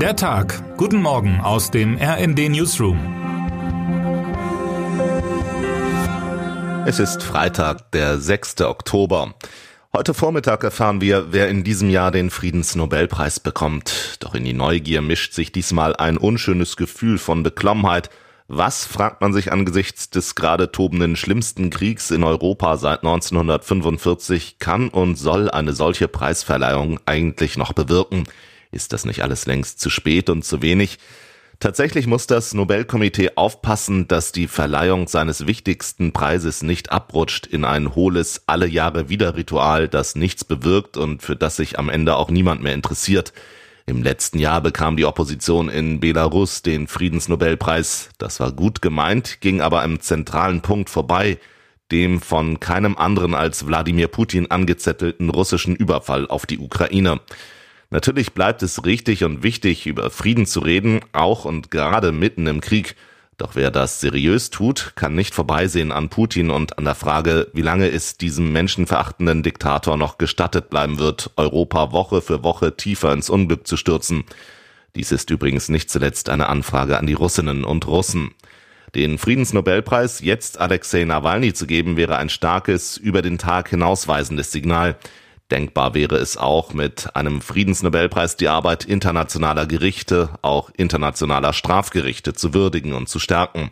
Der Tag. Guten Morgen aus dem RND Newsroom. Es ist Freitag, der 6. Oktober. Heute Vormittag erfahren wir, wer in diesem Jahr den Friedensnobelpreis bekommt. Doch in die Neugier mischt sich diesmal ein unschönes Gefühl von Beklommenheit. Was, fragt man sich angesichts des gerade tobenden schlimmsten Kriegs in Europa seit 1945, kann und soll eine solche Preisverleihung eigentlich noch bewirken? Ist das nicht alles längst zu spät und zu wenig? Tatsächlich muss das Nobelkomitee aufpassen, dass die Verleihung seines wichtigsten Preises nicht abrutscht in ein hohles alle Jahre wieder Ritual, das nichts bewirkt und für das sich am Ende auch niemand mehr interessiert. Im letzten Jahr bekam die Opposition in Belarus den Friedensnobelpreis. Das war gut gemeint, ging aber am zentralen Punkt vorbei, dem von keinem anderen als Wladimir Putin angezettelten russischen Überfall auf die Ukraine. Natürlich bleibt es richtig und wichtig, über Frieden zu reden, auch und gerade mitten im Krieg. Doch wer das seriös tut, kann nicht vorbeisehen an Putin und an der Frage, wie lange es diesem menschenverachtenden Diktator noch gestattet bleiben wird, Europa Woche für Woche tiefer ins Unglück zu stürzen. Dies ist übrigens nicht zuletzt eine Anfrage an die Russinnen und Russen. Den Friedensnobelpreis jetzt Alexei Nawalny zu geben, wäre ein starkes, über den Tag hinausweisendes Signal. Denkbar wäre es auch, mit einem Friedensnobelpreis die Arbeit internationaler Gerichte, auch internationaler Strafgerichte zu würdigen und zu stärken.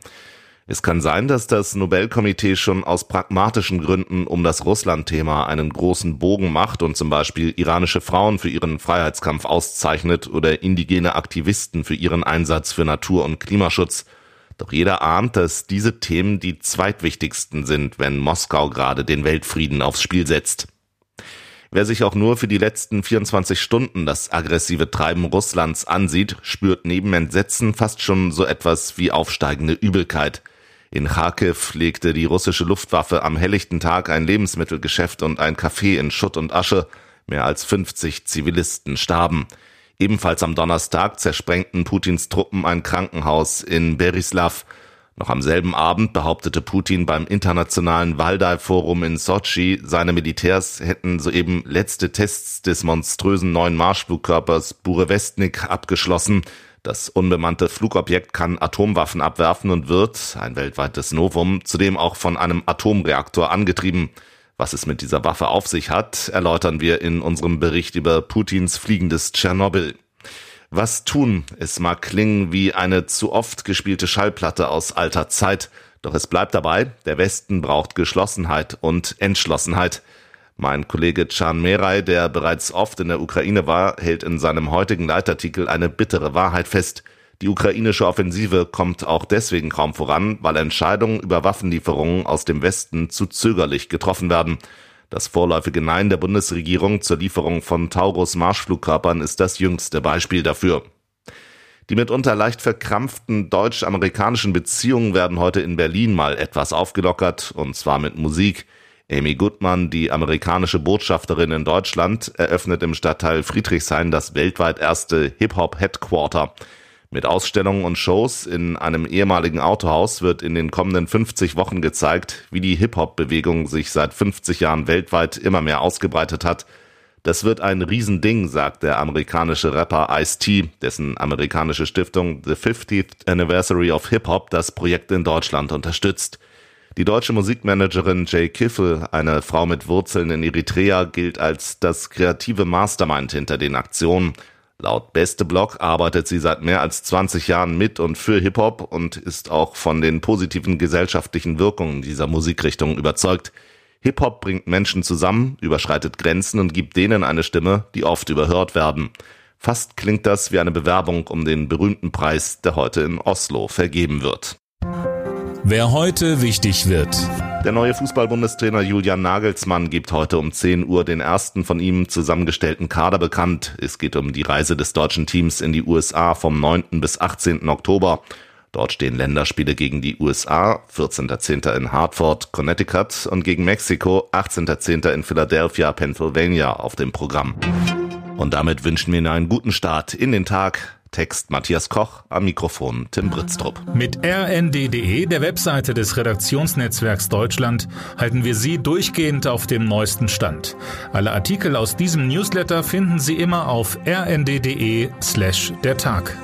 Es kann sein, dass das Nobelkomitee schon aus pragmatischen Gründen um das Russland-Thema einen großen Bogen macht und zum Beispiel iranische Frauen für ihren Freiheitskampf auszeichnet oder indigene Aktivisten für ihren Einsatz für Natur- und Klimaschutz. Doch jeder ahnt, dass diese Themen die zweitwichtigsten sind, wenn Moskau gerade den Weltfrieden aufs Spiel setzt. Wer sich auch nur für die letzten 24 Stunden das aggressive Treiben Russlands ansieht, spürt neben Entsetzen fast schon so etwas wie aufsteigende Übelkeit. In Kharkiv legte die russische Luftwaffe am helllichten Tag ein Lebensmittelgeschäft und ein Café in Schutt und Asche. Mehr als 50 Zivilisten starben. Ebenfalls am Donnerstag zersprengten Putins Truppen ein Krankenhaus in Berislav. Noch am selben Abend behauptete Putin beim internationalen Waldai-Forum in Sochi, seine Militärs hätten soeben letzte Tests des monströsen neuen Marschflugkörpers Burevestnik abgeschlossen. Das unbemannte Flugobjekt kann Atomwaffen abwerfen und wird, ein weltweites Novum, zudem auch von einem Atomreaktor angetrieben. Was es mit dieser Waffe auf sich hat, erläutern wir in unserem Bericht über Putins fliegendes Tschernobyl. Was tun? Es mag klingen wie eine zu oft gespielte Schallplatte aus alter Zeit, doch es bleibt dabei, der Westen braucht Geschlossenheit und Entschlossenheit. Mein Kollege Can Meray, der bereits oft in der Ukraine war, hält in seinem heutigen Leitartikel eine bittere Wahrheit fest. Die ukrainische Offensive kommt auch deswegen kaum voran, weil Entscheidungen über Waffenlieferungen aus dem Westen zu zögerlich getroffen werden. Das vorläufige Nein der Bundesregierung zur Lieferung von Taurus Marschflugkörpern ist das jüngste Beispiel dafür. Die mitunter leicht verkrampften deutsch-amerikanischen Beziehungen werden heute in Berlin mal etwas aufgelockert, und zwar mit Musik. Amy Goodman, die amerikanische Botschafterin in Deutschland, eröffnet im Stadtteil Friedrichshain das weltweit erste Hip-Hop-Headquarter. Mit Ausstellungen und Shows in einem ehemaligen Autohaus wird in den kommenden 50 Wochen gezeigt, wie die Hip-Hop-Bewegung sich seit 50 Jahren weltweit immer mehr ausgebreitet hat. Das wird ein Riesending, sagt der amerikanische Rapper Ice-T, dessen amerikanische Stiftung The 50th Anniversary of Hip-Hop das Projekt in Deutschland unterstützt. Die deutsche Musikmanagerin Jay Kiffel, eine Frau mit Wurzeln in Eritrea, gilt als das kreative Mastermind hinter den Aktionen. Laut Beste Blog arbeitet sie seit mehr als 20 Jahren mit und für Hip-Hop und ist auch von den positiven gesellschaftlichen Wirkungen dieser Musikrichtung überzeugt. Hip-Hop bringt Menschen zusammen, überschreitet Grenzen und gibt denen eine Stimme, die oft überhört werden. Fast klingt das wie eine Bewerbung um den berühmten Preis, der heute in Oslo vergeben wird. Wer heute wichtig wird. Der neue Fußballbundestrainer Julian Nagelsmann gibt heute um 10 Uhr den ersten von ihm zusammengestellten Kader bekannt. Es geht um die Reise des deutschen Teams in die USA vom 9. bis 18. Oktober. Dort stehen Länderspiele gegen die USA, 14.10. in Hartford, Connecticut und gegen Mexiko, 18.10. in Philadelphia, Pennsylvania auf dem Programm. Und damit wünschen wir Ihnen einen guten Start in den Tag. Text Matthias Koch, am Mikrofon Tim Britztrup. Mit rnd.de, der Webseite des Redaktionsnetzwerks Deutschland, halten wir Sie durchgehend auf dem neuesten Stand. Alle Artikel aus diesem Newsletter finden Sie immer auf rnd.de slash der Tag.